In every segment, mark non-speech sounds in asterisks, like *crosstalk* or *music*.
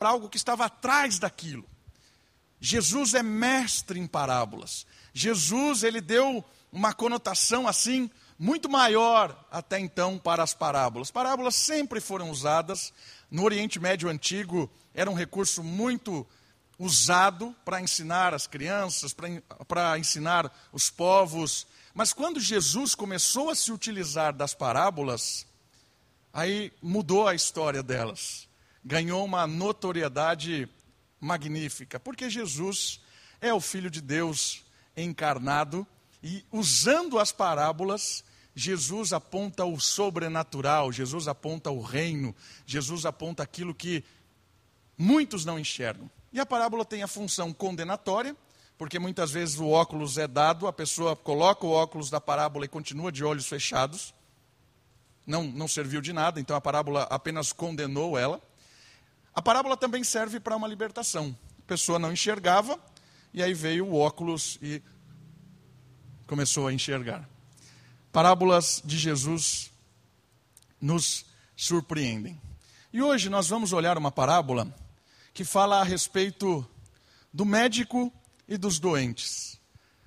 para algo que estava atrás daquilo. Jesus é mestre em parábolas. Jesus, ele deu uma conotação assim muito maior até então para as parábolas. Parábolas sempre foram usadas no Oriente Médio Antigo, era um recurso muito usado para ensinar as crianças, para ensinar os povos. Mas quando Jesus começou a se utilizar das parábolas, aí mudou a história delas. Ganhou uma notoriedade magnífica, porque Jesus é o Filho de Deus encarnado e usando as parábolas, Jesus aponta o sobrenatural, Jesus aponta o reino, Jesus aponta aquilo que muitos não enxergam. E a parábola tem a função condenatória, porque muitas vezes o óculos é dado, a pessoa coloca o óculos da parábola e continua de olhos fechados. Não, não serviu de nada, então a parábola apenas condenou ela. A parábola também serve para uma libertação. A pessoa não enxergava, e aí veio o óculos e começou a enxergar. Parábolas de Jesus nos surpreendem. E hoje nós vamos olhar uma parábola que fala a respeito do médico e dos doentes.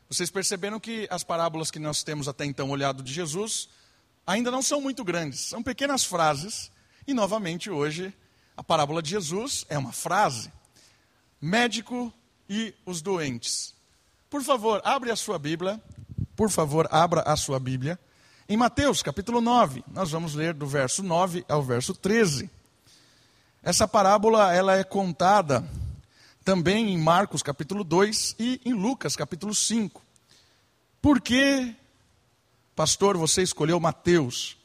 Vocês perceberam que as parábolas que nós temos até então olhado de Jesus ainda não são muito grandes, são pequenas frases. E novamente hoje a parábola de Jesus é uma frase: médico e os doentes. Por favor, abre a sua Bíblia. Por favor, abra a sua Bíblia. Em Mateus, capítulo 9, nós vamos ler do verso 9 ao verso 13. Essa parábola ela é contada também em Marcos capítulo 2 e em Lucas capítulo 5. Por que, pastor, você escolheu Mateus?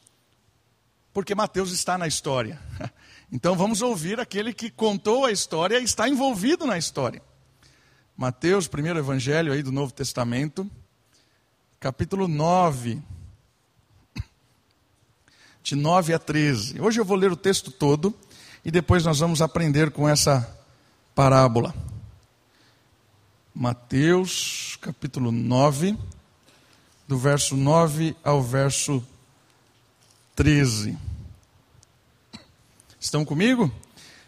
Porque Mateus está na história. *laughs* Então vamos ouvir aquele que contou a história e está envolvido na história. Mateus, primeiro evangelho aí do Novo Testamento, capítulo 9, de 9 a 13. Hoje eu vou ler o texto todo e depois nós vamos aprender com essa parábola. Mateus, capítulo 9, do verso 9 ao verso 13. Estão comigo?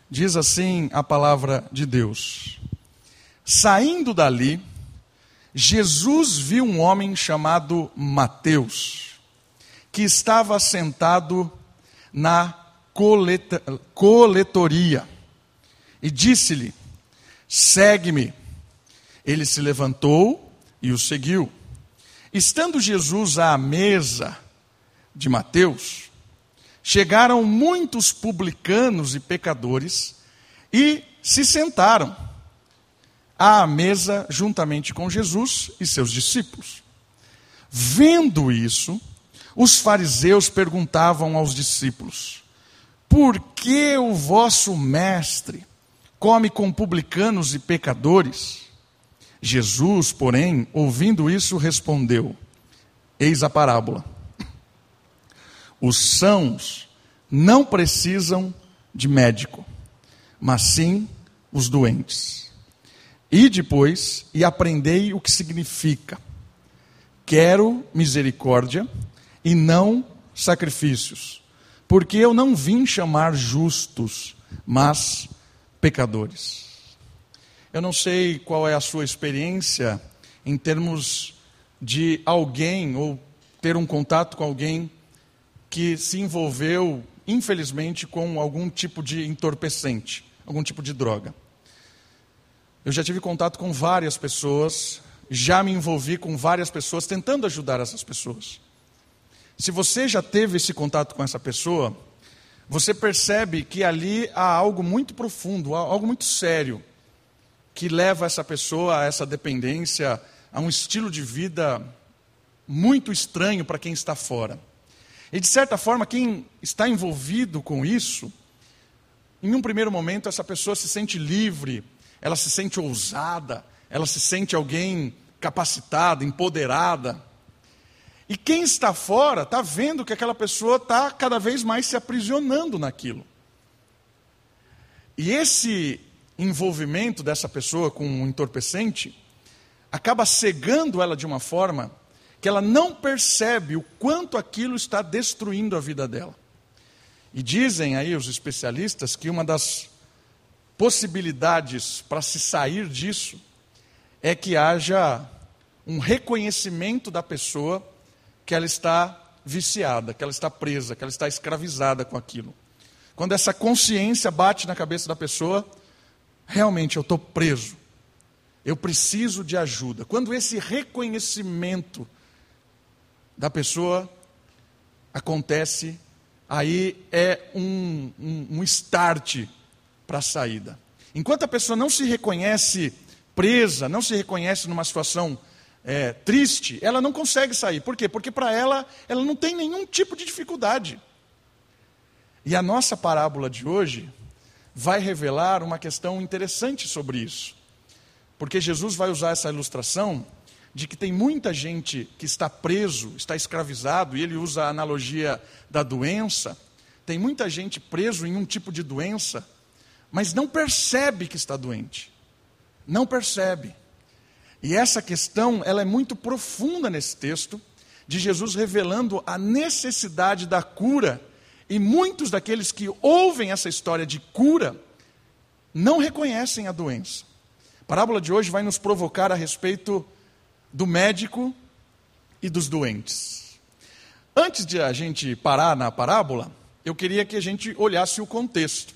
Diz assim a palavra de Deus. Saindo dali, Jesus viu um homem chamado Mateus, que estava sentado na coletoria e disse-lhe: Segue-me. Ele se levantou e o seguiu. Estando Jesus à mesa de Mateus, chegaram muitos publicanos e pecadores e se sentaram à mesa juntamente com Jesus e seus discípulos. Vendo isso, os fariseus perguntavam aos discípulos: por que o vosso mestre come com publicanos e pecadores? Jesus, porém, ouvindo isso, respondeu: Eis a parábola. Os sãos não precisam de médico, mas sim os doentes. E depois, e aprendei o que significa: quero misericórdia e não sacrifícios porque eu não vim chamar justos, mas pecadores. Eu não sei qual é a sua experiência em termos de alguém ou ter um contato com alguém que se envolveu, infelizmente, com algum tipo de entorpecente, algum tipo de droga. Eu já tive contato com várias pessoas, já me envolvi com várias pessoas tentando ajudar essas pessoas. Se você já teve esse contato com essa pessoa, você percebe que ali há algo muito profundo, algo muito sério, que leva essa pessoa a essa dependência, a um estilo de vida muito estranho para quem está fora. E de certa forma, quem está envolvido com isso, em um primeiro momento, essa pessoa se sente livre, ela se sente ousada, ela se sente alguém capacitada, empoderada. E quem está fora está vendo que aquela pessoa está cada vez mais se aprisionando naquilo. E esse envolvimento dessa pessoa com um entorpecente acaba cegando ela de uma forma que ela não percebe o quanto aquilo está destruindo a vida dela. E dizem aí os especialistas que uma das possibilidades para se sair disso é que haja um reconhecimento da pessoa que ela está viciada, que ela está presa, que ela está escravizada com aquilo. Quando essa consciência bate na cabeça da pessoa, realmente eu estou preso, eu preciso de ajuda. Quando esse reconhecimento da pessoa acontece, aí é um, um, um start para a saída. Enquanto a pessoa não se reconhece presa, não se reconhece numa situação é, triste, ela não consegue sair. Por quê? Porque para ela, ela não tem nenhum tipo de dificuldade. E a nossa parábola de hoje vai revelar uma questão interessante sobre isso. Porque Jesus vai usar essa ilustração de que tem muita gente que está preso, está escravizado, e ele usa a analogia da doença. Tem muita gente preso em um tipo de doença, mas não percebe que está doente. Não percebe. E essa questão, ela é muito profunda nesse texto, de Jesus revelando a necessidade da cura, e muitos daqueles que ouvem essa história de cura não reconhecem a doença. A parábola de hoje vai nos provocar a respeito do médico e dos doentes. Antes de a gente parar na parábola, eu queria que a gente olhasse o contexto.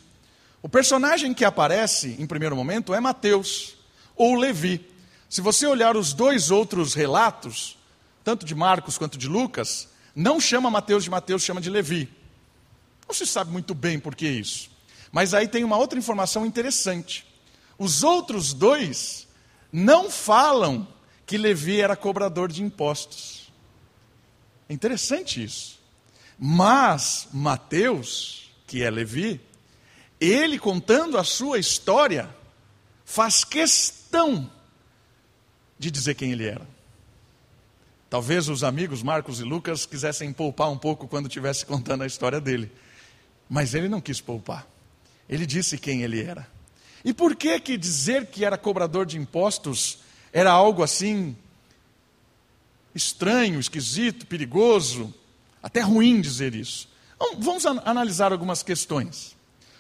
O personagem que aparece em primeiro momento é Mateus, ou Levi. Se você olhar os dois outros relatos, tanto de Marcos quanto de Lucas, não chama Mateus de Mateus, chama de Levi. Não se sabe muito bem por que isso. Mas aí tem uma outra informação interessante. Os outros dois não falam que Levi era cobrador de impostos. É interessante isso. Mas Mateus, que é Levi, ele contando a sua história, faz questão de dizer quem ele era. Talvez os amigos Marcos e Lucas quisessem poupar um pouco quando estivesse contando a história dele. Mas ele não quis poupar. Ele disse quem ele era. E por que que dizer que era cobrador de impostos era algo assim estranho, esquisito, perigoso, até ruim dizer isso? Vamos analisar algumas questões.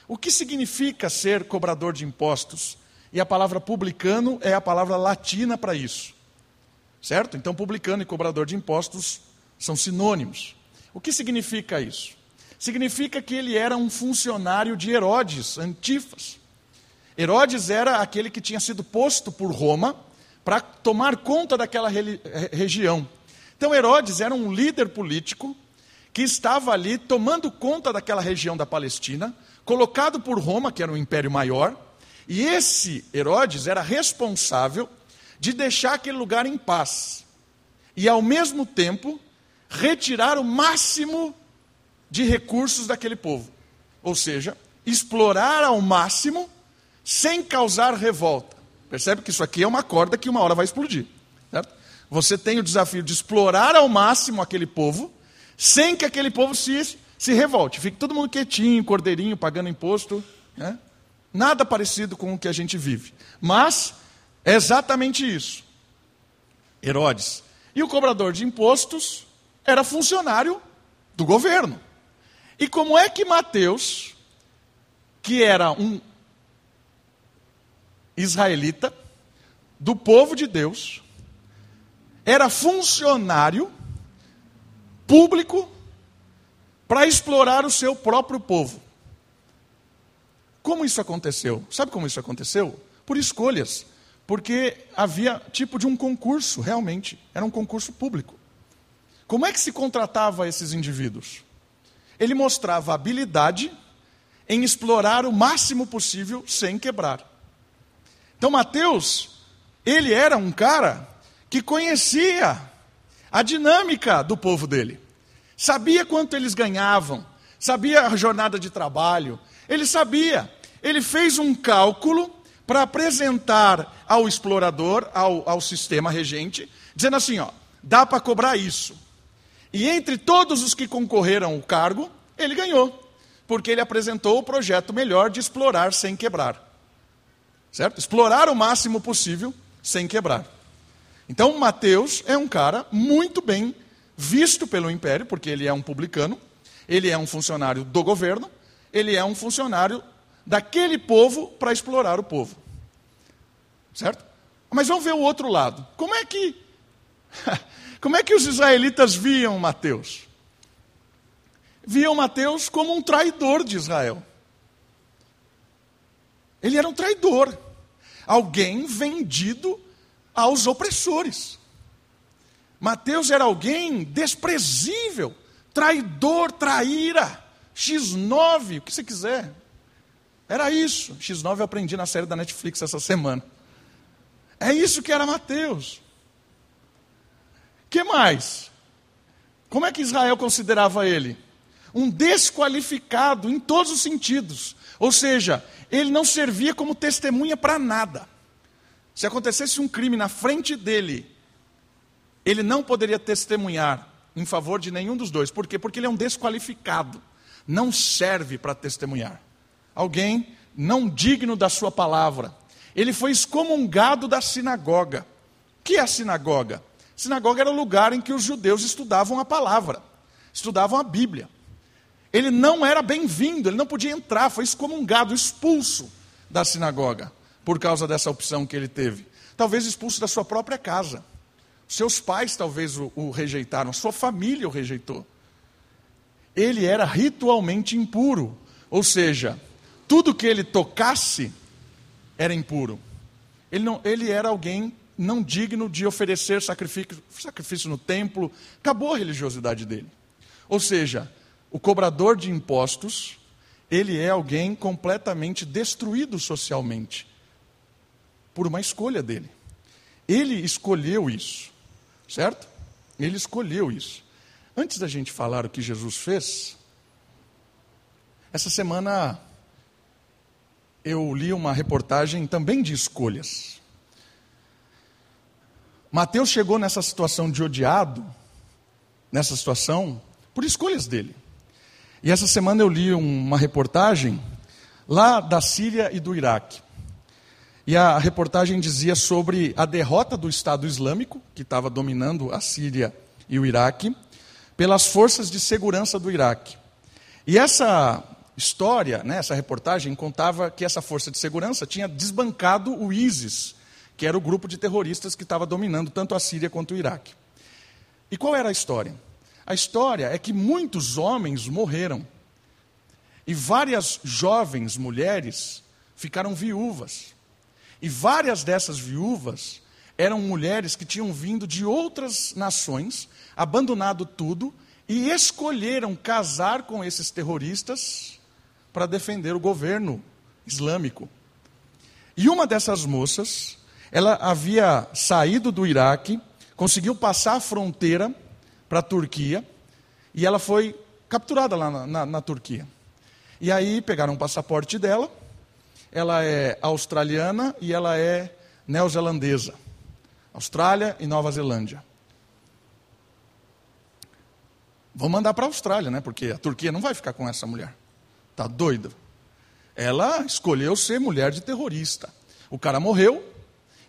O que significa ser cobrador de impostos? E a palavra publicano é a palavra latina para isso. Certo? Então, publicano e cobrador de impostos são sinônimos. O que significa isso? Significa que ele era um funcionário de Herodes, Antifas. Herodes era aquele que tinha sido posto por Roma para tomar conta daquela região. Então, Herodes era um líder político que estava ali tomando conta daquela região da Palestina, colocado por Roma, que era um império maior, e esse Herodes era responsável de deixar aquele lugar em paz e, ao mesmo tempo, retirar o máximo de recursos daquele povo. Ou seja, explorar ao máximo sem causar revolta. Percebe que isso aqui é uma corda que uma hora vai explodir. Certo? Você tem o desafio de explorar ao máximo aquele povo, sem que aquele povo se, se revolte. Fique todo mundo quietinho, cordeirinho, pagando imposto. Né? Nada parecido com o que a gente vive. Mas é exatamente isso. Herodes. E o cobrador de impostos era funcionário do governo. E como é que Mateus, que era um israelita, do povo de Deus, era funcionário público para explorar o seu próprio povo. Como isso aconteceu? Sabe como isso aconteceu? Por escolhas. Porque havia tipo de um concurso, realmente. Era um concurso público. Como é que se contratava esses indivíduos? Ele mostrava habilidade em explorar o máximo possível sem quebrar. Então, Mateus, ele era um cara que conhecia a dinâmica do povo dele, sabia quanto eles ganhavam, sabia a jornada de trabalho, ele sabia, ele fez um cálculo para apresentar ao explorador, ao, ao sistema regente, dizendo assim: ó, dá para cobrar isso. E entre todos os que concorreram ao cargo, ele ganhou, porque ele apresentou o projeto melhor de explorar sem quebrar. Certo? Explorar o máximo possível sem quebrar. Então, Mateus é um cara muito bem visto pelo império, porque ele é um publicano, ele é um funcionário do governo, ele é um funcionário daquele povo para explorar o povo. Certo? Mas vamos ver o outro lado. Como é que *laughs* como é que os israelitas viam Mateus? Viam Mateus como um traidor de Israel. Ele era um traidor, alguém vendido aos opressores. Mateus era alguém desprezível, traidor, traíra, X9, o que você quiser. Era isso. X9 eu aprendi na série da Netflix essa semana. É isso que era Mateus. que mais? Como é que Israel considerava ele? Um desqualificado em todos os sentidos. Ou seja, ele não servia como testemunha para nada. Se acontecesse um crime na frente dele, ele não poderia testemunhar em favor de nenhum dos dois. Por quê? Porque ele é um desqualificado. Não serve para testemunhar. Alguém não digno da sua palavra. Ele foi excomungado da sinagoga. O que é a sinagoga? Sinagoga era o lugar em que os judeus estudavam a palavra, estudavam a Bíblia. Ele não era bem-vindo, ele não podia entrar, foi excomungado, expulso da sinagoga, por causa dessa opção que ele teve. Talvez expulso da sua própria casa. Seus pais talvez o, o rejeitaram, sua família o rejeitou. Ele era ritualmente impuro, ou seja, tudo que ele tocasse era impuro. Ele, não, ele era alguém não digno de oferecer sacrifício, sacrifício no templo, acabou a religiosidade dele. Ou seja, o cobrador de impostos, ele é alguém completamente destruído socialmente, por uma escolha dele. Ele escolheu isso, certo? Ele escolheu isso. Antes da gente falar o que Jesus fez, essa semana eu li uma reportagem também de escolhas. Mateus chegou nessa situação de odiado, nessa situação, por escolhas dele. E essa semana eu li uma reportagem lá da Síria e do Iraque. E a reportagem dizia sobre a derrota do Estado Islâmico, que estava dominando a Síria e o Iraque, pelas forças de segurança do Iraque. E essa história, né, essa reportagem, contava que essa força de segurança tinha desbancado o ISIS, que era o grupo de terroristas que estava dominando tanto a Síria quanto o Iraque. E qual era a história? A história é que muitos homens morreram. E várias jovens mulheres ficaram viúvas. E várias dessas viúvas eram mulheres que tinham vindo de outras nações, abandonado tudo e escolheram casar com esses terroristas para defender o governo islâmico. E uma dessas moças, ela havia saído do Iraque, conseguiu passar a fronteira para a Turquia e ela foi capturada lá na, na, na Turquia. E aí pegaram o passaporte dela, ela é australiana e ela é neozelandesa. Austrália e Nova Zelândia. Vão mandar para a Austrália, né? Porque a Turquia não vai ficar com essa mulher. Tá doida? Ela escolheu ser mulher de terrorista. O cara morreu,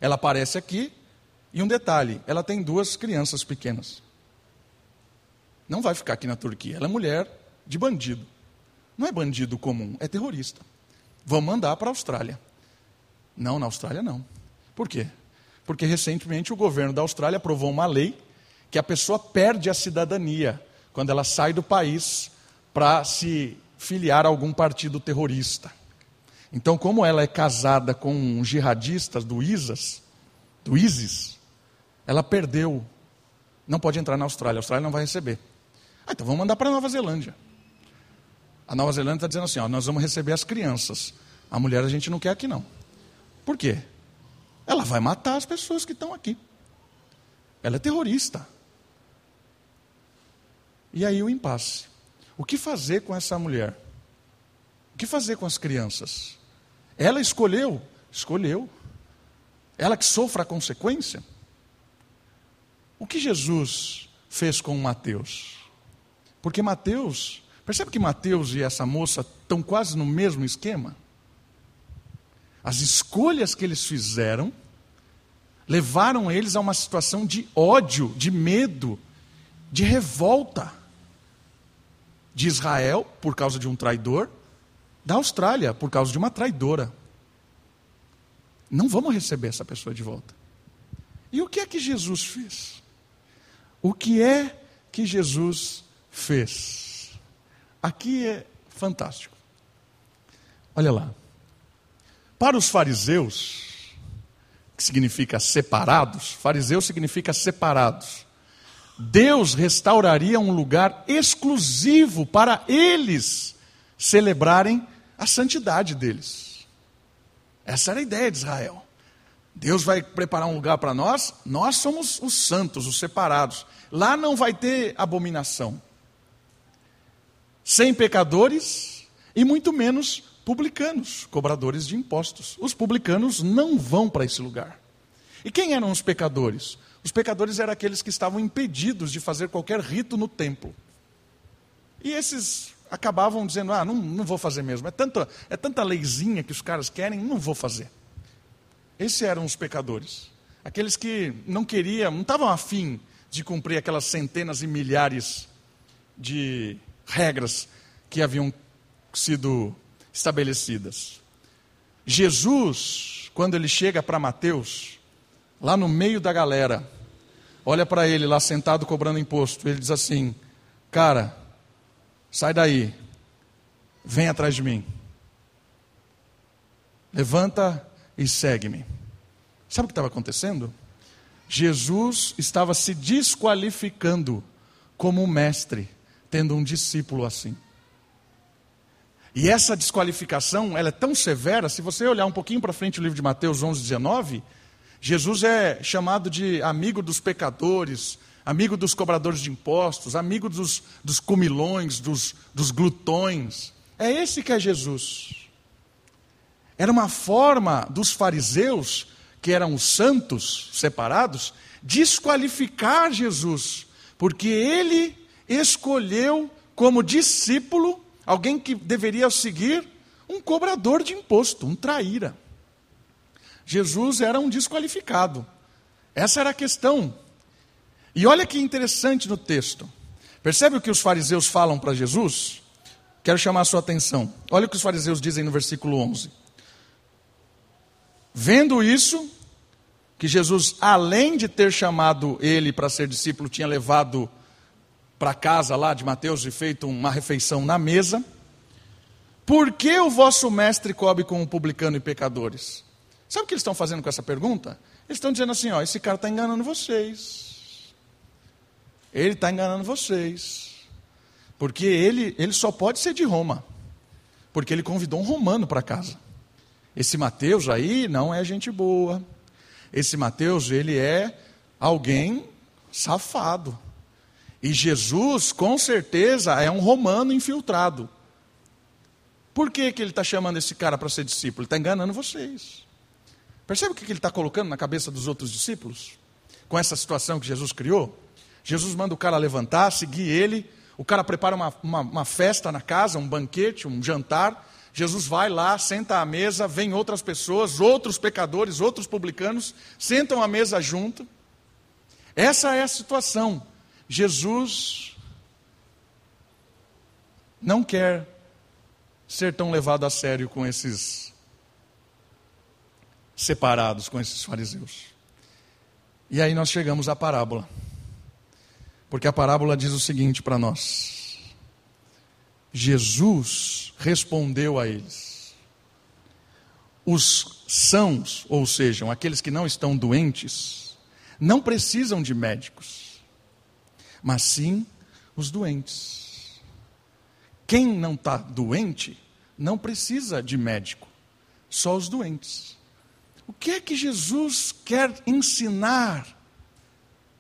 ela aparece aqui, e um detalhe: ela tem duas crianças pequenas. Não vai ficar aqui na Turquia. Ela é mulher de bandido. Não é bandido comum, é terrorista. Vão mandar para a Austrália. Não, na Austrália não. Por quê? Porque recentemente o governo da Austrália aprovou uma lei que a pessoa perde a cidadania quando ela sai do país para se filiar a algum partido terrorista. Então, como ela é casada com um jihadista do ISIS, do ISIS, ela perdeu, não pode entrar na Austrália, a Austrália não vai receber. Ah, então vamos mandar para a Nova Zelândia. A Nova Zelândia está dizendo assim: ó, nós vamos receber as crianças. A mulher a gente não quer aqui não. Por quê? Ela vai matar as pessoas que estão aqui. Ela é terrorista. E aí o impasse. O que fazer com essa mulher? O que fazer com as crianças? Ela escolheu? Escolheu. Ela que sofra a consequência? O que Jesus fez com Mateus? Porque Mateus, percebe que Mateus e essa moça estão quase no mesmo esquema? As escolhas que eles fizeram levaram eles a uma situação de ódio, de medo, de revolta de Israel por causa de um traidor da Austrália por causa de uma traidora. Não vamos receber essa pessoa de volta. E o que é que Jesus fez? O que é que Jesus fez? Aqui é fantástico. Olha lá. Para os fariseus, que significa separados, fariseu significa separados. Deus restauraria um lugar exclusivo para eles celebrarem a santidade deles. Essa era a ideia de Israel. Deus vai preparar um lugar para nós, nós somos os santos, os separados. Lá não vai ter abominação. Sem pecadores e muito menos publicanos, cobradores de impostos. Os publicanos não vão para esse lugar. E quem eram os pecadores? Os pecadores eram aqueles que estavam impedidos de fazer qualquer rito no templo. E esses acabavam dizendo: ah, não, não vou fazer mesmo. É tanta, é tanta leizinha que os caras querem, não vou fazer. Esses eram os pecadores. Aqueles que não queriam, não estavam afim de cumprir aquelas centenas e milhares de regras que haviam sido estabelecidas. Jesus, quando ele chega para Mateus, lá no meio da galera, olha para ele lá sentado cobrando imposto, ele diz assim: Cara, sai daí, vem atrás de mim, levanta e segue-me. Sabe o que estava acontecendo? Jesus estava se desqualificando como mestre, tendo um discípulo assim. E essa desqualificação, ela é tão severa, se você olhar um pouquinho para frente o livro de Mateus 11, 19, Jesus é chamado de amigo dos pecadores, amigo dos cobradores de impostos, amigo dos, dos comilões, dos, dos glutões. É esse que é Jesus. Era uma forma dos fariseus, que eram os santos separados, desqualificar Jesus, porque ele escolheu como discípulo alguém que deveria seguir um cobrador de imposto, um traíra. Jesus era um desqualificado. Essa era a questão. E olha que interessante no texto. Percebe o que os fariseus falam para Jesus? Quero chamar a sua atenção. Olha o que os fariseus dizem no versículo 11. Vendo isso, que Jesus, além de ter chamado ele para ser discípulo, tinha levado para casa lá de Mateus e feito uma refeição na mesa. Por que o vosso mestre come com o publicano e pecadores? Sabe o que eles estão fazendo com essa pergunta? Eles estão dizendo assim: ó, esse cara está enganando vocês. Ele está enganando vocês. Porque ele, ele só pode ser de Roma. Porque ele convidou um romano para casa. Esse Mateus aí não é gente boa. Esse Mateus, ele é alguém safado. E Jesus, com certeza, é um romano infiltrado. Por que, que ele está chamando esse cara para ser discípulo? Ele está enganando vocês. Percebe o que ele está colocando na cabeça dos outros discípulos? Com essa situação que Jesus criou? Jesus manda o cara levantar, seguir ele. O cara prepara uma, uma, uma festa na casa, um banquete, um jantar. Jesus vai lá, senta à mesa, vem outras pessoas, outros pecadores, outros publicanos, sentam à mesa junto. Essa é a situação. Jesus não quer ser tão levado a sério com esses separados, com esses fariseus. E aí nós chegamos à parábola. Porque a parábola diz o seguinte para nós: Jesus respondeu a eles: os sãos, ou sejam, aqueles que não estão doentes, não precisam de médicos mas sim os doentes. Quem não está doente não precisa de médico, só os doentes. O que é que Jesus quer ensinar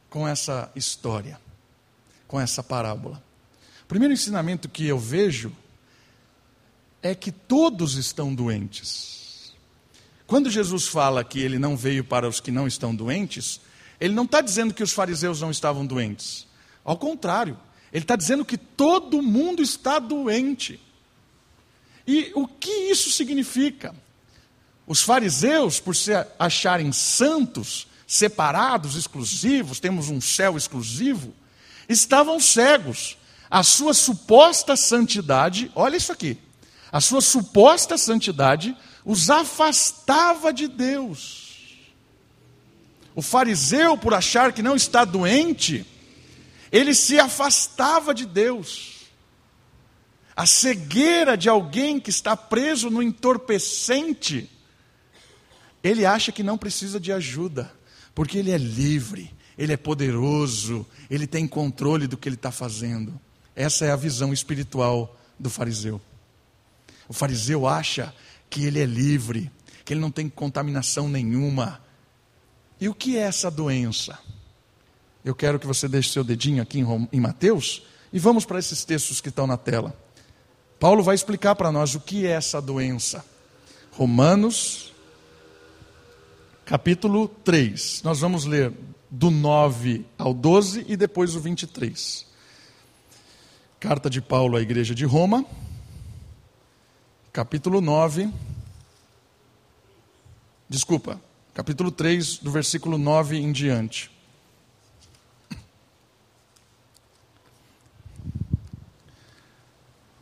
com essa história, com essa parábola? O primeiro ensinamento que eu vejo é que todos estão doentes. Quando Jesus fala que ele não veio para os que não estão doentes, ele não está dizendo que os fariseus não estavam doentes. Ao contrário, ele está dizendo que todo mundo está doente. E o que isso significa? Os fariseus, por se acharem santos, separados, exclusivos, temos um céu exclusivo, estavam cegos. A sua suposta santidade, olha isso aqui, a sua suposta santidade os afastava de Deus. O fariseu, por achar que não está doente, ele se afastava de Deus. A cegueira de alguém que está preso no entorpecente, ele acha que não precisa de ajuda, porque ele é livre, ele é poderoso, ele tem controle do que ele está fazendo. Essa é a visão espiritual do fariseu. O fariseu acha que ele é livre, que ele não tem contaminação nenhuma. E o que é essa doença? Eu quero que você deixe seu dedinho aqui em Mateus e vamos para esses textos que estão na tela. Paulo vai explicar para nós o que é essa doença. Romanos, capítulo 3. Nós vamos ler do 9 ao 12 e depois o 23. Carta de Paulo à Igreja de Roma, capítulo 9. Desculpa, capítulo 3, do versículo 9 em diante.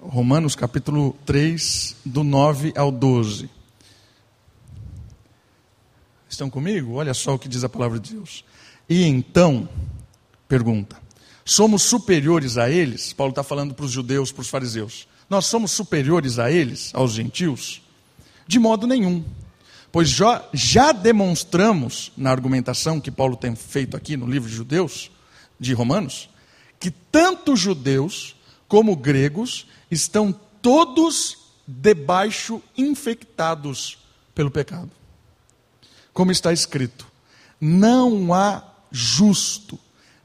Romanos capítulo 3, do 9 ao 12. Estão comigo? Olha só o que diz a palavra de Deus. E então, pergunta, somos superiores a eles? Paulo está falando para os judeus, para os fariseus. Nós somos superiores a eles, aos gentios? De modo nenhum. Pois já, já demonstramos, na argumentação que Paulo tem feito aqui no livro de Judeus, de Romanos, que tanto judeus como gregos estão todos debaixo infectados pelo pecado. Como está escrito: não há justo,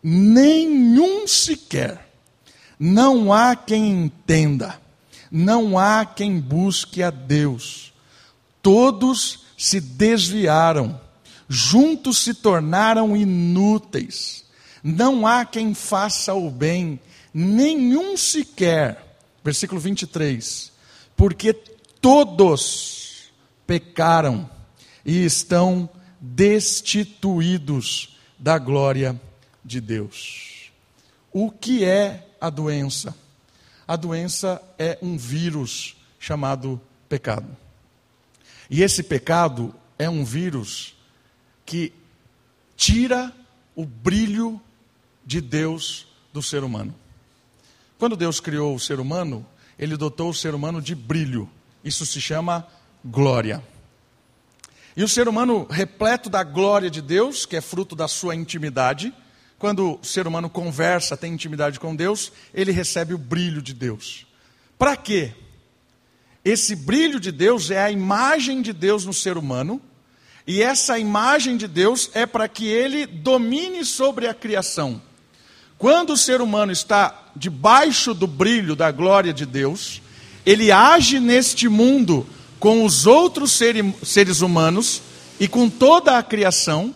nenhum sequer, não há quem entenda, não há quem busque a Deus. Todos se desviaram, juntos se tornaram inúteis. Não há quem faça o bem, nenhum sequer versículo 23. Porque todos pecaram e estão destituídos da glória de Deus. O que é a doença? A doença é um vírus chamado pecado. E esse pecado é um vírus que tira o brilho de Deus do ser humano. Quando Deus criou o ser humano, ele dotou o ser humano de brilho. Isso se chama glória. E o ser humano, repleto da glória de Deus, que é fruto da sua intimidade, quando o ser humano conversa, tem intimidade com Deus, ele recebe o brilho de Deus. Para quê? Esse brilho de Deus é a imagem de Deus no ser humano, e essa imagem de Deus é para que ele domine sobre a criação. Quando o ser humano está debaixo do brilho da glória de Deus, ele age neste mundo com os outros seres humanos e com toda a criação,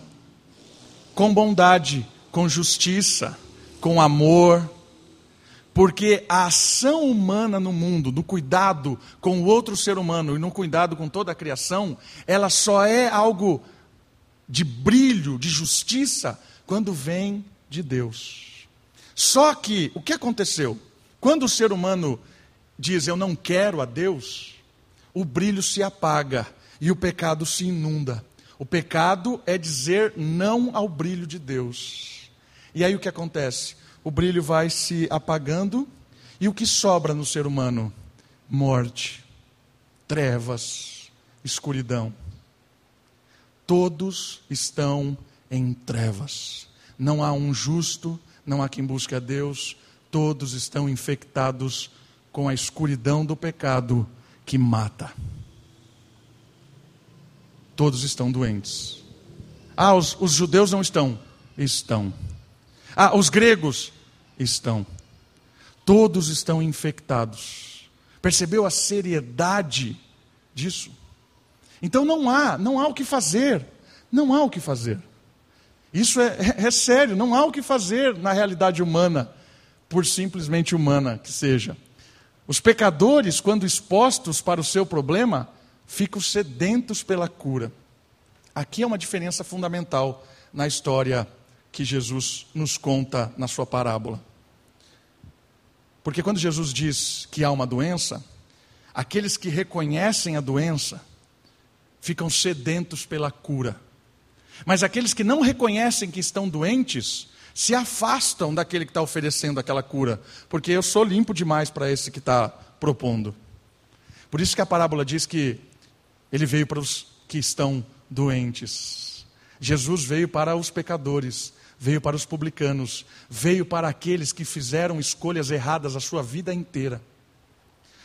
com bondade, com justiça, com amor, porque a ação humana no mundo, no cuidado com o outro ser humano e no cuidado com toda a criação, ela só é algo de brilho, de justiça, quando vem de Deus. Só que o que aconteceu? Quando o ser humano diz eu não quero a Deus, o brilho se apaga e o pecado se inunda. O pecado é dizer não ao brilho de Deus. E aí o que acontece? O brilho vai se apagando e o que sobra no ser humano? Morte, trevas, escuridão. Todos estão em trevas. Não há um justo, não há quem busque a Deus, todos estão infectados com a escuridão do pecado que mata. Todos estão doentes. Ah, os, os judeus não estão? Estão. Ah, os gregos? Estão. Todos estão infectados. Percebeu a seriedade disso? Então não há, não há o que fazer. Não há o que fazer. Isso é, é, é sério, não há o que fazer na realidade humana, por simplesmente humana que seja. Os pecadores, quando expostos para o seu problema, ficam sedentos pela cura. Aqui é uma diferença fundamental na história que Jesus nos conta na sua parábola. Porque quando Jesus diz que há uma doença, aqueles que reconhecem a doença, ficam sedentos pela cura. Mas aqueles que não reconhecem que estão doentes, se afastam daquele que está oferecendo aquela cura, porque eu sou limpo demais para esse que está propondo. Por isso que a parábola diz que ele veio para os que estão doentes. Jesus veio para os pecadores, veio para os publicanos, veio para aqueles que fizeram escolhas erradas a sua vida inteira.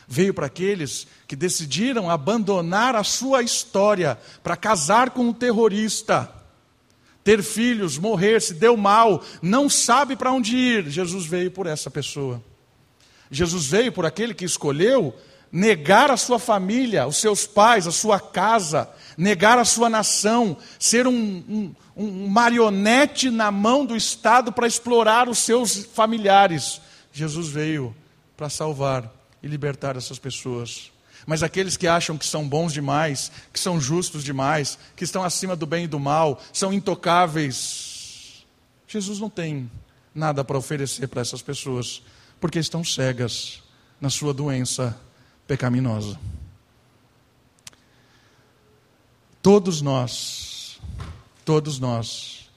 Veio para aqueles que decidiram abandonar a sua história para casar com um terrorista, ter filhos, morrer, se deu mal, não sabe para onde ir. Jesus veio por essa pessoa. Jesus veio por aquele que escolheu negar a sua família, os seus pais, a sua casa, negar a sua nação, ser um, um, um marionete na mão do Estado para explorar os seus familiares. Jesus veio para salvar e libertar essas pessoas. Mas aqueles que acham que são bons demais, que são justos demais, que estão acima do bem e do mal, são intocáveis, Jesus não tem nada para oferecer para essas pessoas, porque estão cegas na sua doença pecaminosa. Todos nós, todos nós,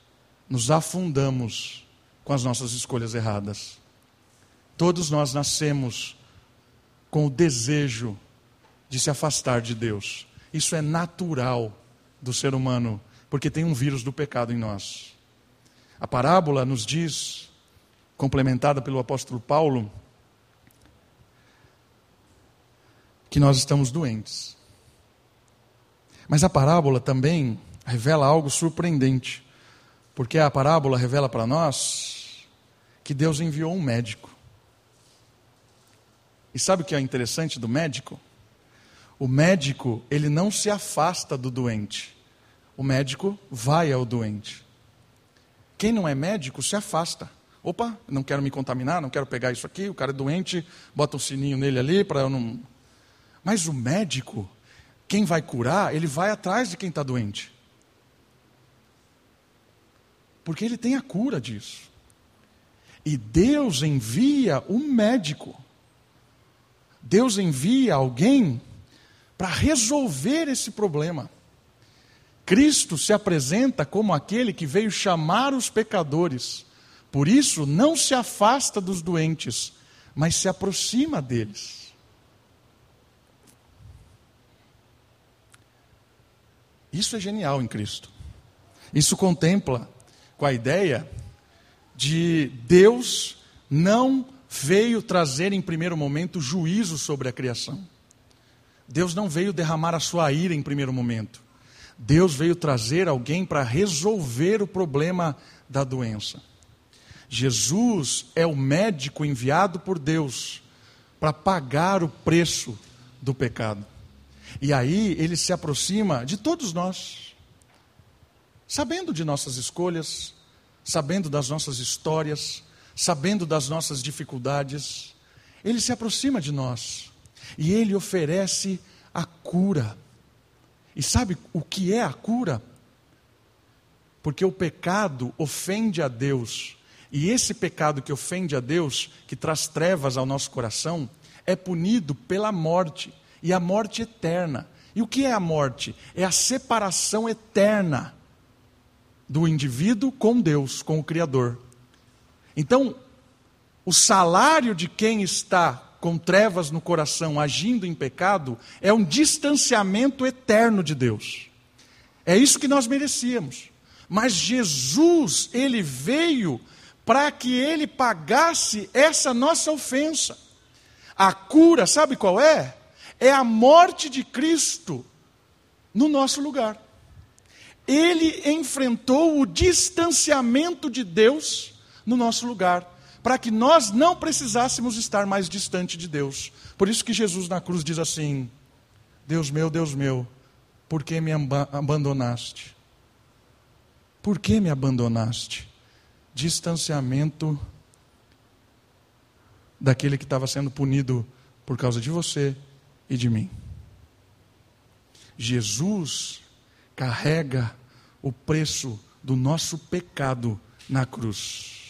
nos afundamos com as nossas escolhas erradas. Todos nós nascemos com o desejo de se afastar de Deus. Isso é natural do ser humano, porque tem um vírus do pecado em nós. A parábola nos diz, complementada pelo apóstolo Paulo, que nós estamos doentes. Mas a parábola também revela algo surpreendente, porque a parábola revela para nós que Deus enviou um médico. E sabe o que é interessante do médico? O médico, ele não se afasta do doente. O médico vai ao doente. Quem não é médico se afasta. Opa, não quero me contaminar, não quero pegar isso aqui. O cara é doente, bota um sininho nele ali para eu não mas o médico, quem vai curar, ele vai atrás de quem está doente. Porque ele tem a cura disso. E Deus envia um médico. Deus envia alguém para resolver esse problema. Cristo se apresenta como aquele que veio chamar os pecadores. Por isso, não se afasta dos doentes, mas se aproxima deles. Isso é genial em Cristo. Isso contempla com a ideia de Deus não veio trazer em primeiro momento juízo sobre a criação. Deus não veio derramar a sua ira em primeiro momento. Deus veio trazer alguém para resolver o problema da doença. Jesus é o médico enviado por Deus para pagar o preço do pecado. E aí ele se aproxima de todos nós, sabendo de nossas escolhas, sabendo das nossas histórias, sabendo das nossas dificuldades. Ele se aproxima de nós e ele oferece a cura. E sabe o que é a cura? Porque o pecado ofende a Deus. E esse pecado que ofende a Deus, que traz trevas ao nosso coração, é punido pela morte e a morte eterna. E o que é a morte? É a separação eterna do indivíduo com Deus, com o Criador. Então, o salário de quem está com trevas no coração, agindo em pecado, é um distanciamento eterno de Deus. É isso que nós merecíamos. Mas Jesus, ele veio para que ele pagasse essa nossa ofensa. A cura, sabe qual é? é a morte de Cristo no nosso lugar. Ele enfrentou o distanciamento de Deus no nosso lugar, para que nós não precisássemos estar mais distante de Deus. Por isso que Jesus na cruz diz assim: Deus meu, Deus meu, por que me abandonaste? Por que me abandonaste? Distanciamento daquele que estava sendo punido por causa de você e de mim. Jesus carrega o preço do nosso pecado na cruz.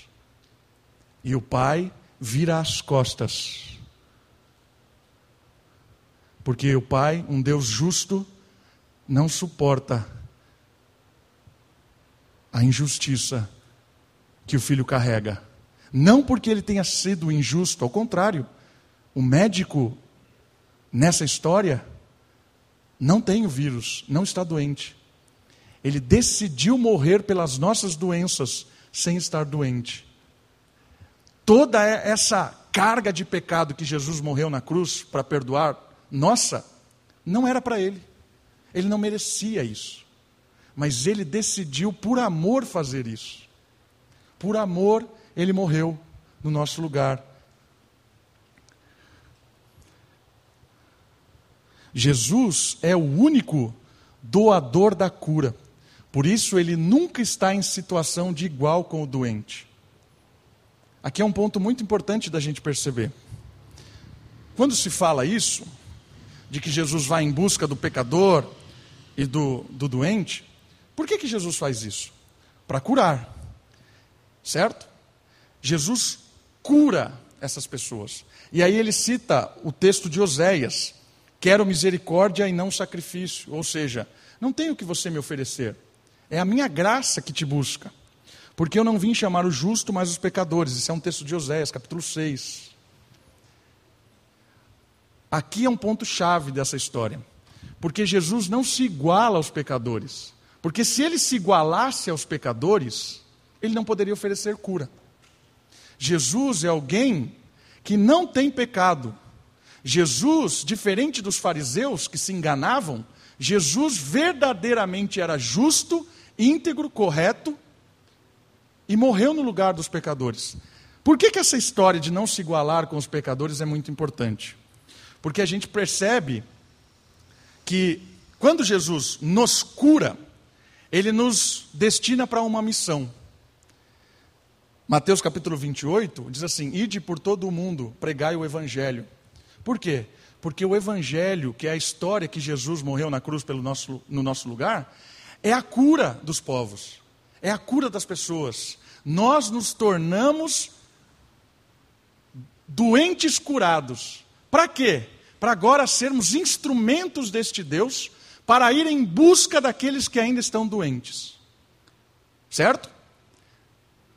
E o Pai vira as costas. Porque o Pai, um Deus justo, não suporta a injustiça que o filho carrega. Não porque ele tenha sido injusto, ao contrário, o médico nessa história não tem o vírus, não está doente. Ele decidiu morrer pelas nossas doenças sem estar doente. Toda essa carga de pecado que Jesus morreu na cruz para perdoar, nossa, não era para ele. Ele não merecia isso. Mas ele decidiu, por amor, fazer isso. Por amor, ele morreu no nosso lugar. Jesus é o único doador da cura. Por isso, ele nunca está em situação de igual com o doente. Aqui é um ponto muito importante da gente perceber. Quando se fala isso, de que Jesus vai em busca do pecador e do, do doente, por que, que Jesus faz isso? Para curar, certo? Jesus cura essas pessoas. E aí ele cita o texto de Oséias: Quero misericórdia e não sacrifício. Ou seja, não tenho o que você me oferecer. É a minha graça que te busca. Porque eu não vim chamar o justo, mas os pecadores. Isso é um texto de Oséias, capítulo 6. Aqui é um ponto-chave dessa história. Porque Jesus não se iguala aos pecadores. Porque se ele se igualasse aos pecadores, ele não poderia oferecer cura. Jesus é alguém que não tem pecado. Jesus, diferente dos fariseus que se enganavam, Jesus verdadeiramente era justo íntegro, correto, e morreu no lugar dos pecadores. Por que, que essa história de não se igualar com os pecadores é muito importante? Porque a gente percebe que quando Jesus nos cura, ele nos destina para uma missão. Mateus capítulo 28 diz assim: Ide por todo o mundo, pregai o evangelho. Por quê? Porque o evangelho, que é a história que Jesus morreu na cruz pelo nosso, no nosso lugar, é a cura dos povos, é a cura das pessoas. Nós nos tornamos doentes curados. Para quê? Para agora sermos instrumentos deste Deus para ir em busca daqueles que ainda estão doentes. Certo?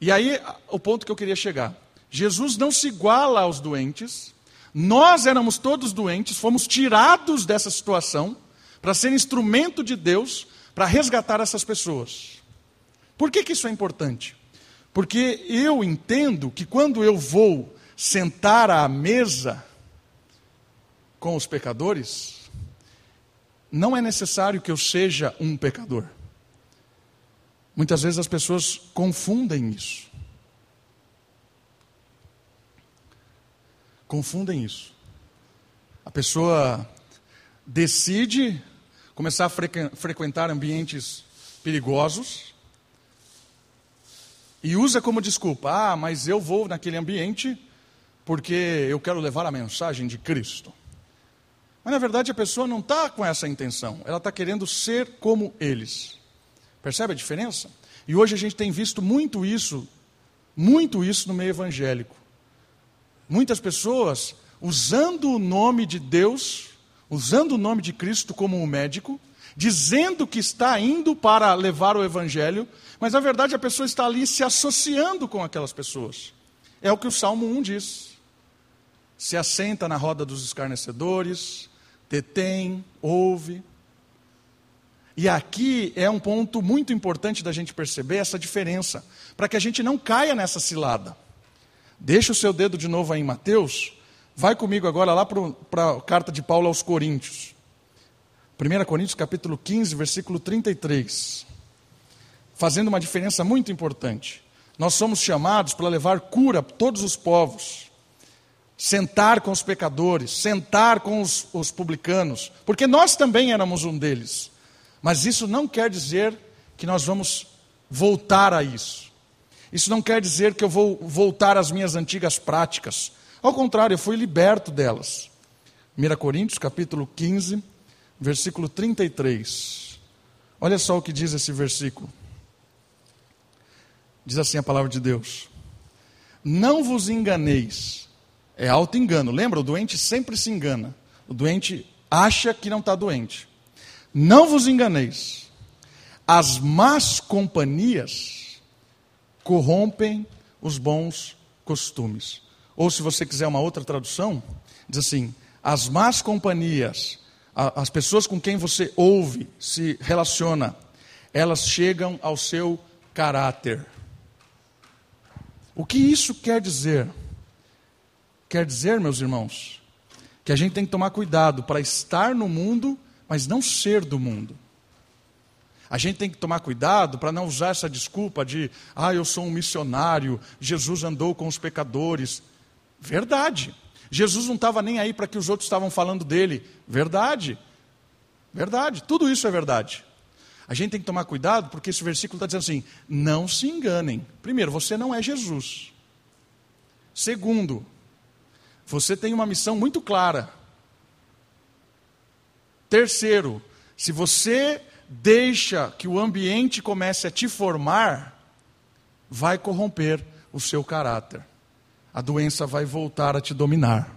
E aí, o ponto que eu queria chegar. Jesus não se iguala aos doentes. Nós éramos todos doentes, fomos tirados dessa situação para ser instrumento de Deus para resgatar essas pessoas. Por que, que isso é importante? Porque eu entendo que quando eu vou sentar à mesa com os pecadores, não é necessário que eu seja um pecador. Muitas vezes as pessoas confundem isso. Confundem isso. A pessoa decide começar a frequentar ambientes perigosos e usa como desculpa: ah, mas eu vou naquele ambiente porque eu quero levar a mensagem de Cristo. Mas na verdade a pessoa não está com essa intenção, ela está querendo ser como eles. Percebe a diferença? E hoje a gente tem visto muito isso, muito isso no meio evangélico. Muitas pessoas usando o nome de Deus usando o nome de Cristo como um médico, dizendo que está indo para levar o evangelho, mas na verdade a pessoa está ali se associando com aquelas pessoas. É o que o Salmo 1 diz. Se assenta na roda dos escarnecedores, detém, ouve. E aqui é um ponto muito importante da gente perceber essa diferença, para que a gente não caia nessa cilada. Deixa o seu dedo de novo aí em Mateus, Vai comigo agora lá para a carta de Paulo aos Coríntios. 1 Coríntios capítulo 15, versículo 33. Fazendo uma diferença muito importante. Nós somos chamados para levar cura a todos os povos. Sentar com os pecadores, sentar com os, os publicanos, porque nós também éramos um deles. Mas isso não quer dizer que nós vamos voltar a isso. Isso não quer dizer que eu vou voltar às minhas antigas práticas ao contrário, eu fui liberto delas. 1 Coríntios, capítulo 15, versículo 33. Olha só o que diz esse versículo. Diz assim a palavra de Deus: Não vos enganeis. É auto-engano. Lembra? O doente sempre se engana. O doente acha que não está doente. Não vos enganeis. As más companhias corrompem os bons costumes. Ou se você quiser uma outra tradução, diz assim: as más companhias, as pessoas com quem você ouve, se relaciona, elas chegam ao seu caráter. O que isso quer dizer? Quer dizer, meus irmãos, que a gente tem que tomar cuidado para estar no mundo, mas não ser do mundo. A gente tem que tomar cuidado para não usar essa desculpa de, ah, eu sou um missionário, Jesus andou com os pecadores. Verdade. Jesus não estava nem aí para que os outros estavam falando dele. Verdade. Verdade. Tudo isso é verdade. A gente tem que tomar cuidado porque esse versículo está dizendo assim: não se enganem. Primeiro, você não é Jesus. Segundo, você tem uma missão muito clara. Terceiro, se você deixa que o ambiente comece a te formar, vai corromper o seu caráter. A doença vai voltar a te dominar.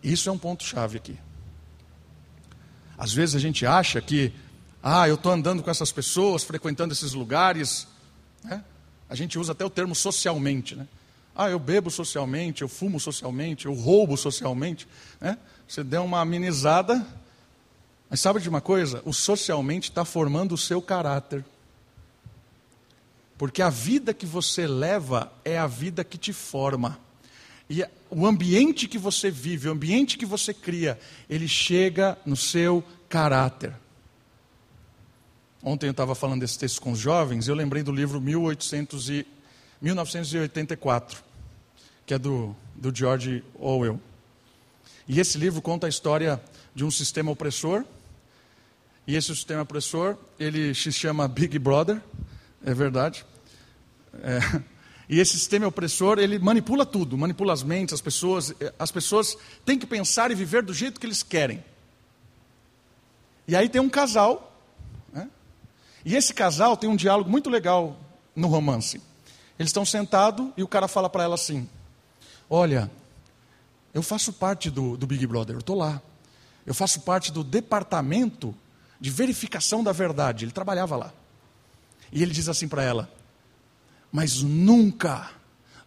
Isso é um ponto-chave aqui. Às vezes a gente acha que, ah, eu estou andando com essas pessoas, frequentando esses lugares. Né? A gente usa até o termo socialmente. Né? Ah, eu bebo socialmente, eu fumo socialmente, eu roubo socialmente. Né? Você deu uma amenizada. Mas sabe de uma coisa? O socialmente está formando o seu caráter. Porque a vida que você leva é a vida que te forma. E o ambiente que você vive, o ambiente que você cria, ele chega no seu caráter. Ontem eu estava falando desse texto com os jovens eu lembrei do livro 1800 e, 1984, que é do, do George Orwell. E esse livro conta a história de um sistema opressor. E esse sistema opressor, ele se chama Big Brother, é verdade. É, *laughs* e esse sistema opressor, ele manipula tudo, manipula as mentes, as pessoas. As pessoas têm que pensar e viver do jeito que eles querem. E aí tem um casal, né? e esse casal tem um diálogo muito legal no romance. Eles estão sentados e o cara fala para ela assim: Olha, eu faço parte do, do Big Brother, eu estou lá. Eu faço parte do departamento de verificação da verdade. Ele trabalhava lá. E ele diz assim para ela: mas nunca,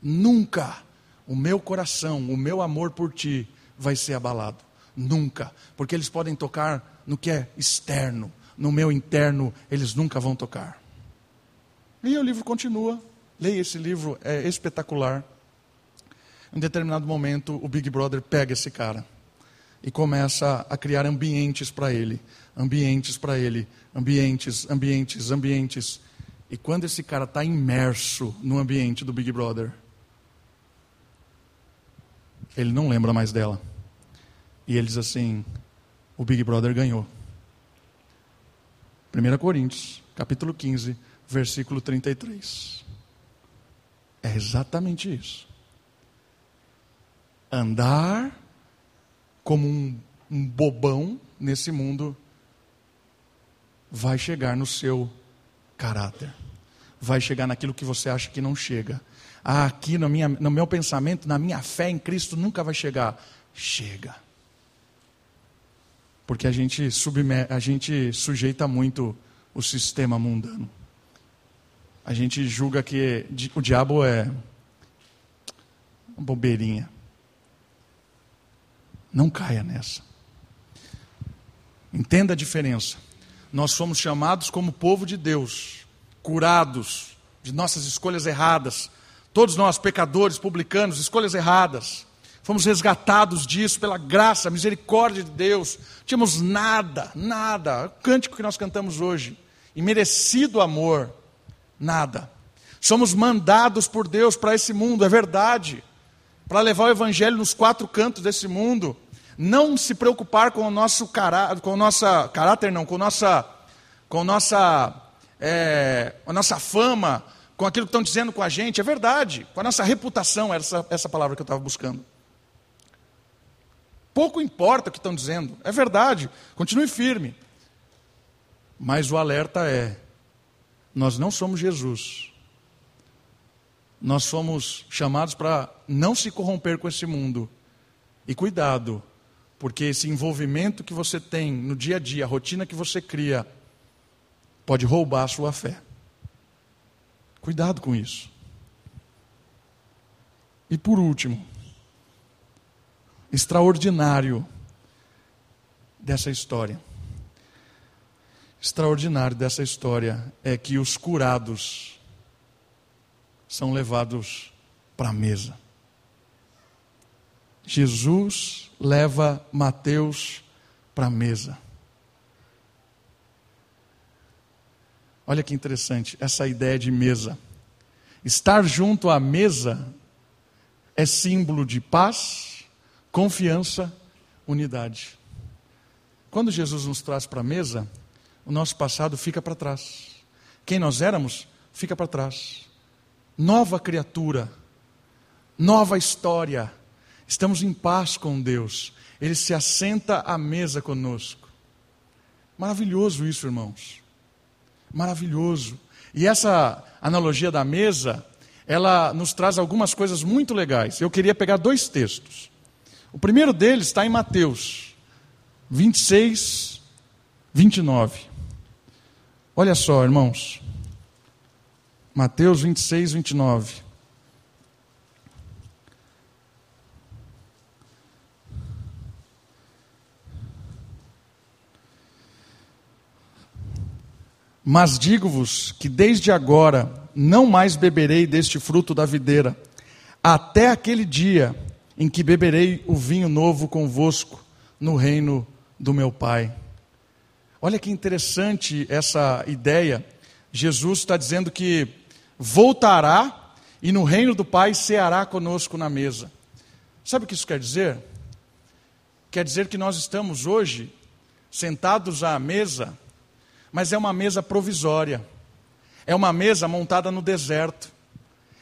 nunca o meu coração, o meu amor por ti vai ser abalado. Nunca. Porque eles podem tocar no que é externo, no meu interno, eles nunca vão tocar. E o livro continua. Leia esse livro, é espetacular. Em determinado momento, o Big Brother pega esse cara e começa a criar ambientes para ele, ambientes para ele, ambientes, ambientes, ambientes. E quando esse cara está imerso no ambiente do Big Brother, ele não lembra mais dela. E ele diz assim: o Big Brother ganhou. 1 Coríntios, capítulo 15, versículo 33. É exatamente isso. Andar como um, um bobão nesse mundo vai chegar no seu caráter. Vai chegar naquilo que você acha que não chega. Ah, aqui no, minha, no meu pensamento, na minha fé em Cristo, nunca vai chegar. Chega. Porque a gente, subme, a gente sujeita muito o sistema mundano. A gente julga que o diabo é uma bobeirinha. Não caia nessa. Entenda a diferença nós somos chamados como povo de Deus, curados de nossas escolhas erradas. Todos nós, pecadores, publicanos, escolhas erradas. Fomos resgatados disso pela graça, misericórdia de Deus. Tínhamos nada, nada. O cântico que nós cantamos hoje. Imerecido amor, nada. Somos mandados por Deus para esse mundo, é verdade. Para levar o evangelho nos quatro cantos desse mundo não se preocupar com o nosso caráter, com nossa caráter não, com nossa, com nossa, é, a nossa fama, com aquilo que estão dizendo com a gente, é verdade, com a nossa reputação, essa, essa palavra que eu estava buscando. Pouco importa o que estão dizendo, é verdade, continue firme. Mas o alerta é: nós não somos Jesus. Nós somos chamados para não se corromper com esse mundo E cuidado, porque esse envolvimento que você tem no dia a dia, a rotina que você cria, pode roubar a sua fé. Cuidado com isso. E por último, extraordinário dessa história. Extraordinário dessa história é que os curados são levados para a mesa. Jesus leva Mateus para a mesa. Olha que interessante essa ideia de mesa. Estar junto à mesa é símbolo de paz, confiança, unidade. Quando Jesus nos traz para a mesa, o nosso passado fica para trás. Quem nós éramos fica para trás. Nova criatura, nova história. Estamos em paz com Deus. Ele se assenta à mesa conosco. Maravilhoso isso, irmãos. Maravilhoso. E essa analogia da mesa, ela nos traz algumas coisas muito legais. Eu queria pegar dois textos. O primeiro deles está em Mateus 26, 29. Olha só, irmãos. Mateus 26, 29. Mas digo-vos que desde agora não mais beberei deste fruto da videira, até aquele dia em que beberei o vinho novo convosco no reino do meu Pai. Olha que interessante essa ideia. Jesus está dizendo que voltará e no reino do Pai ceará conosco na mesa. Sabe o que isso quer dizer? Quer dizer que nós estamos hoje sentados à mesa mas é uma mesa provisória. É uma mesa montada no deserto.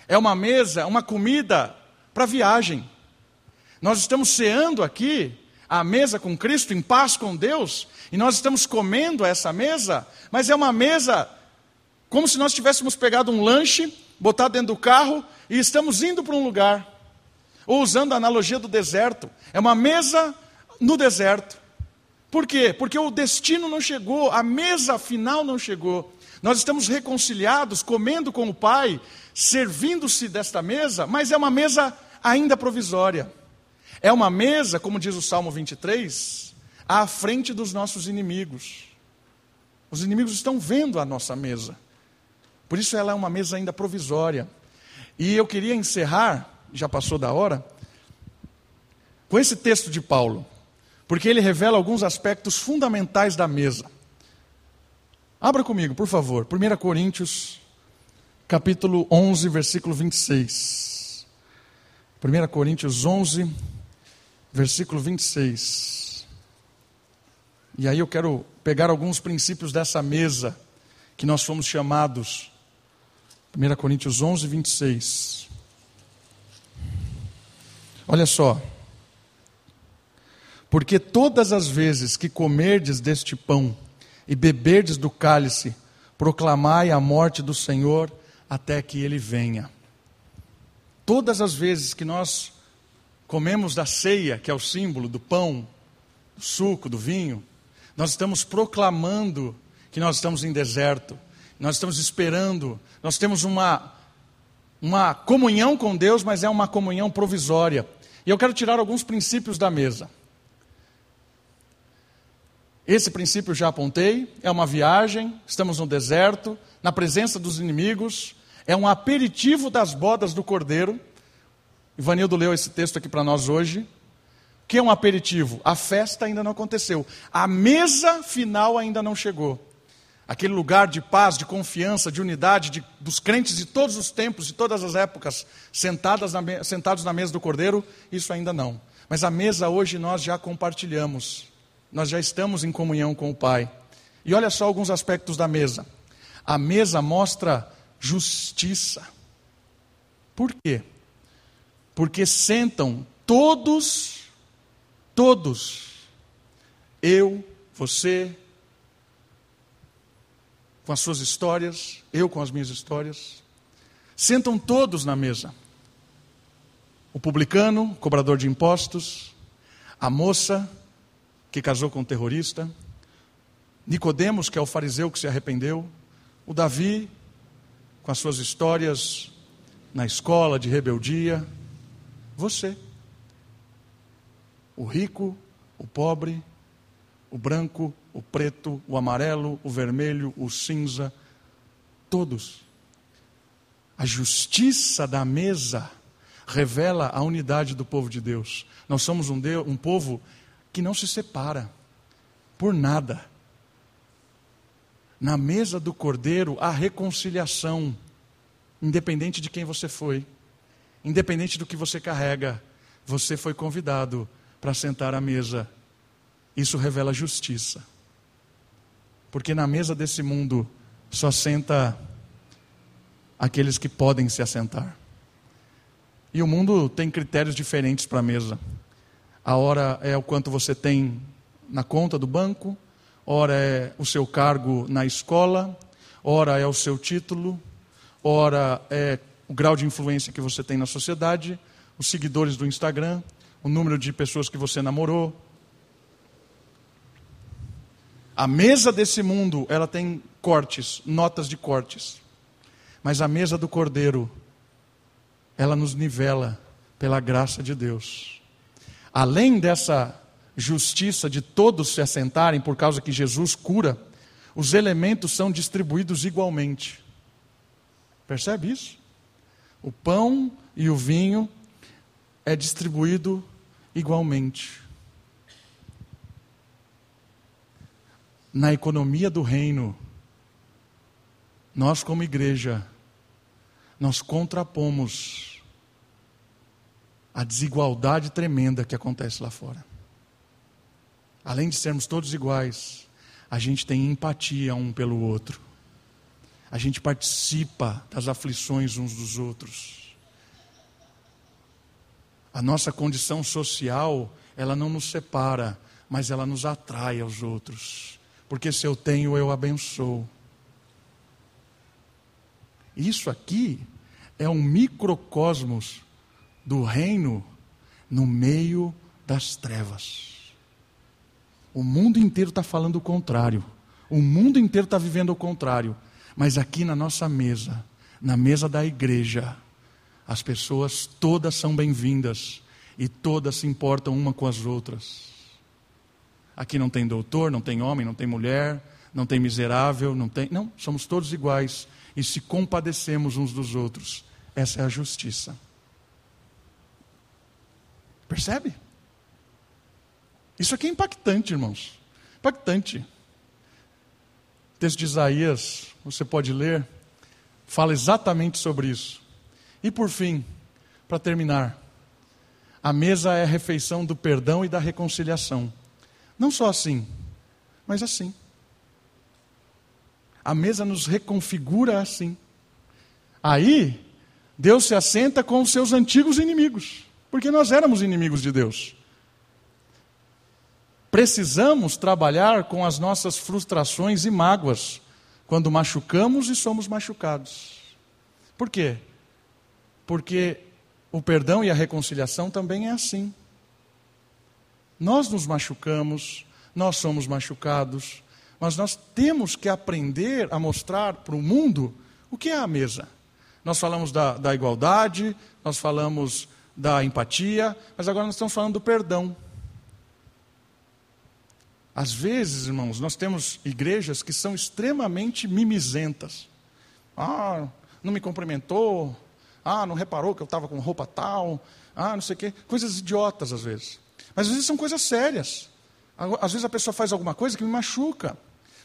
É uma mesa, uma comida para viagem. Nós estamos ceando aqui a mesa com Cristo, em paz com Deus, e nós estamos comendo essa mesa, mas é uma mesa como se nós tivéssemos pegado um lanche, botado dentro do carro e estamos indo para um lugar. Ou usando a analogia do deserto, é uma mesa no deserto. Por quê? Porque o destino não chegou, a mesa final não chegou. Nós estamos reconciliados, comendo com o Pai, servindo-se desta mesa, mas é uma mesa ainda provisória. É uma mesa, como diz o Salmo 23, à frente dos nossos inimigos. Os inimigos estão vendo a nossa mesa. Por isso ela é uma mesa ainda provisória. E eu queria encerrar, já passou da hora, com esse texto de Paulo porque ele revela alguns aspectos fundamentais da mesa. Abra comigo, por favor, 1 Coríntios, capítulo 11, versículo 26. 1 Coríntios 11, versículo 26. E aí eu quero pegar alguns princípios dessa mesa que nós fomos chamados. 1 Coríntios 11, 26. Olha só. Porque todas as vezes que comerdes deste pão e beberdes do cálice, proclamai a morte do Senhor até que ele venha. Todas as vezes que nós comemos da ceia, que é o símbolo do pão, do suco, do vinho, nós estamos proclamando que nós estamos em deserto, nós estamos esperando, nós temos uma, uma comunhão com Deus, mas é uma comunhão provisória. E eu quero tirar alguns princípios da mesa. Esse princípio já apontei, é uma viagem, estamos no deserto, na presença dos inimigos, é um aperitivo das bodas do cordeiro. Ivanildo leu esse texto aqui para nós hoje. O que é um aperitivo? A festa ainda não aconteceu, a mesa final ainda não chegou. Aquele lugar de paz, de confiança, de unidade de, dos crentes de todos os tempos, de todas as épocas, sentadas na, sentados na mesa do cordeiro, isso ainda não. Mas a mesa hoje nós já compartilhamos nós já estamos em comunhão com o Pai. E olha só alguns aspectos da mesa. A mesa mostra justiça. Por quê? Porque sentam todos, todos, eu, você, com as suas histórias, eu com as minhas histórias, sentam todos na mesa. O publicano, cobrador de impostos, A moça que casou com um terrorista, Nicodemos, que é o fariseu que se arrependeu, o Davi, com as suas histórias na escola de rebeldia, você. O rico, o pobre, o branco, o preto, o amarelo, o vermelho, o cinza, todos. A justiça da mesa revela a unidade do povo de Deus. Nós somos um, Deus, um povo que não se separa por nada. Na mesa do cordeiro há reconciliação, independente de quem você foi, independente do que você carrega, você foi convidado para sentar à mesa. Isso revela justiça. Porque na mesa desse mundo só senta aqueles que podem se assentar. E o mundo tem critérios diferentes para a mesa. A hora é o quanto você tem na conta do banco, ora é o seu cargo na escola, ora é o seu título, ora é o grau de influência que você tem na sociedade, os seguidores do Instagram, o número de pessoas que você namorou. A mesa desse mundo, ela tem cortes, notas de cortes. Mas a mesa do Cordeiro, ela nos nivela pela graça de Deus. Além dessa justiça de todos se assentarem por causa que Jesus cura, os elementos são distribuídos igualmente. Percebe isso? O pão e o vinho é distribuído igualmente. Na economia do reino, nós como igreja, nós contrapomos a desigualdade tremenda que acontece lá fora. Além de sermos todos iguais, a gente tem empatia um pelo outro. A gente participa das aflições uns dos outros. A nossa condição social, ela não nos separa, mas ela nos atrai aos outros. Porque se eu tenho, eu abençoo. Isso aqui é um microcosmos do reino no meio das trevas. O mundo inteiro está falando o contrário. O mundo inteiro está vivendo o contrário. Mas aqui na nossa mesa, na mesa da igreja, as pessoas todas são bem-vindas e todas se importam uma com as outras. Aqui não tem doutor, não tem homem, não tem mulher, não tem miserável, não tem. Não, somos todos iguais e se compadecemos uns dos outros. Essa é a justiça. Percebe? Isso aqui é impactante, irmãos. Impactante. O texto de Isaías, você pode ler, fala exatamente sobre isso. E por fim, para terminar, a mesa é a refeição do perdão e da reconciliação. Não só assim, mas assim. A mesa nos reconfigura assim. Aí, Deus se assenta com os seus antigos inimigos, porque nós éramos inimigos de Deus. Precisamos trabalhar com as nossas frustrações e mágoas quando machucamos e somos machucados. Por quê? Porque o perdão e a reconciliação também é assim. Nós nos machucamos, nós somos machucados, mas nós temos que aprender a mostrar para o mundo o que é a mesa. Nós falamos da, da igualdade, nós falamos da empatia, mas agora nós estamos falando do perdão. Às vezes, irmãos, nós temos igrejas que são extremamente mimizentas. Ah, não me cumprimentou. Ah, não reparou que eu estava com roupa tal. Ah, não sei o quê. Coisas idiotas às vezes. Mas às vezes são coisas sérias. Às vezes a pessoa faz alguma coisa que me machuca.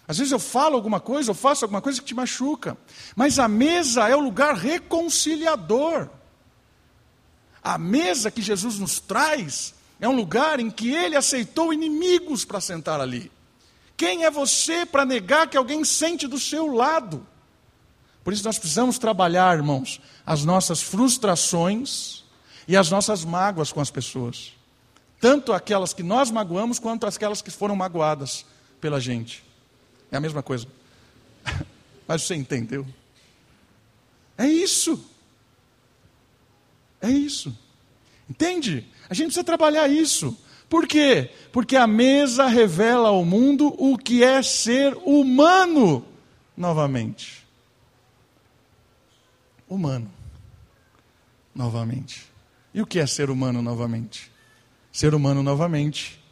Às vezes eu falo alguma coisa, eu faço alguma coisa que te machuca. Mas a mesa é o lugar reconciliador. A mesa que Jesus nos traz é um lugar em que ele aceitou inimigos para sentar ali. Quem é você para negar que alguém sente do seu lado? Por isso nós precisamos trabalhar, irmãos, as nossas frustrações e as nossas mágoas com as pessoas. Tanto aquelas que nós magoamos, quanto aquelas que foram magoadas pela gente. É a mesma coisa. *laughs* Mas você entendeu? É isso. É isso. Entende? A gente precisa trabalhar isso. Por quê? Porque a mesa revela ao mundo o que é ser humano novamente. Humano novamente. E o que é ser humano novamente? Ser humano novamente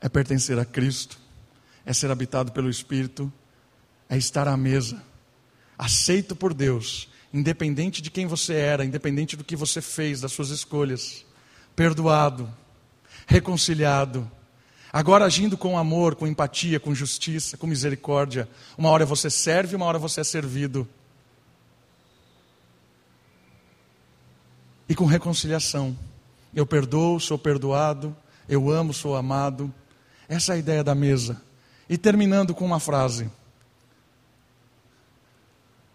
é pertencer a Cristo, é ser habitado pelo Espírito, é estar à mesa, aceito por Deus, independente de quem você era, independente do que você fez, das suas escolhas, perdoado, reconciliado, agora agindo com amor, com empatia, com justiça, com misericórdia. Uma hora você serve, uma hora você é servido. E com reconciliação. Eu perdoo, sou perdoado, eu amo, sou amado. Essa é a ideia da mesa. E terminando com uma frase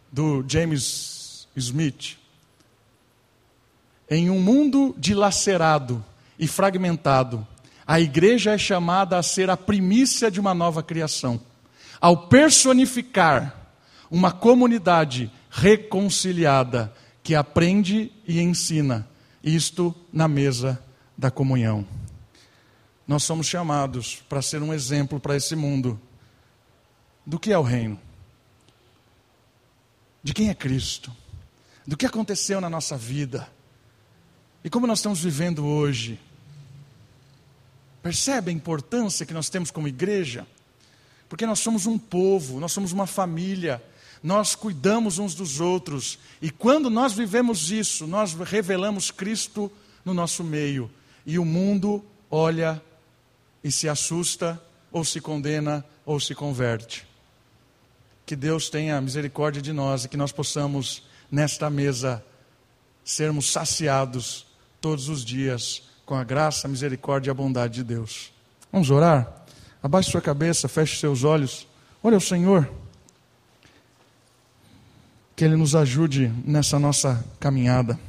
do James Smith. Em um mundo dilacerado e fragmentado, a igreja é chamada a ser a primícia de uma nova criação. Ao personificar uma comunidade reconciliada que aprende e ensina, isto na mesa da comunhão. Nós somos chamados para ser um exemplo para esse mundo do que é o reino, de quem é Cristo, do que aconteceu na nossa vida e como nós estamos vivendo hoje. Percebe a importância que nós temos como igreja? Porque nós somos um povo, nós somos uma família, nós cuidamos uns dos outros, e quando nós vivemos isso, nós revelamos Cristo no nosso meio, e o mundo olha e se assusta, ou se condena, ou se converte. Que Deus tenha misericórdia de nós e que nós possamos, nesta mesa, sermos saciados todos os dias com a graça, a misericórdia e a bondade de Deus. Vamos orar? Abaixe sua cabeça, feche seus olhos. Olha o Senhor. Que Ele nos ajude nessa nossa caminhada.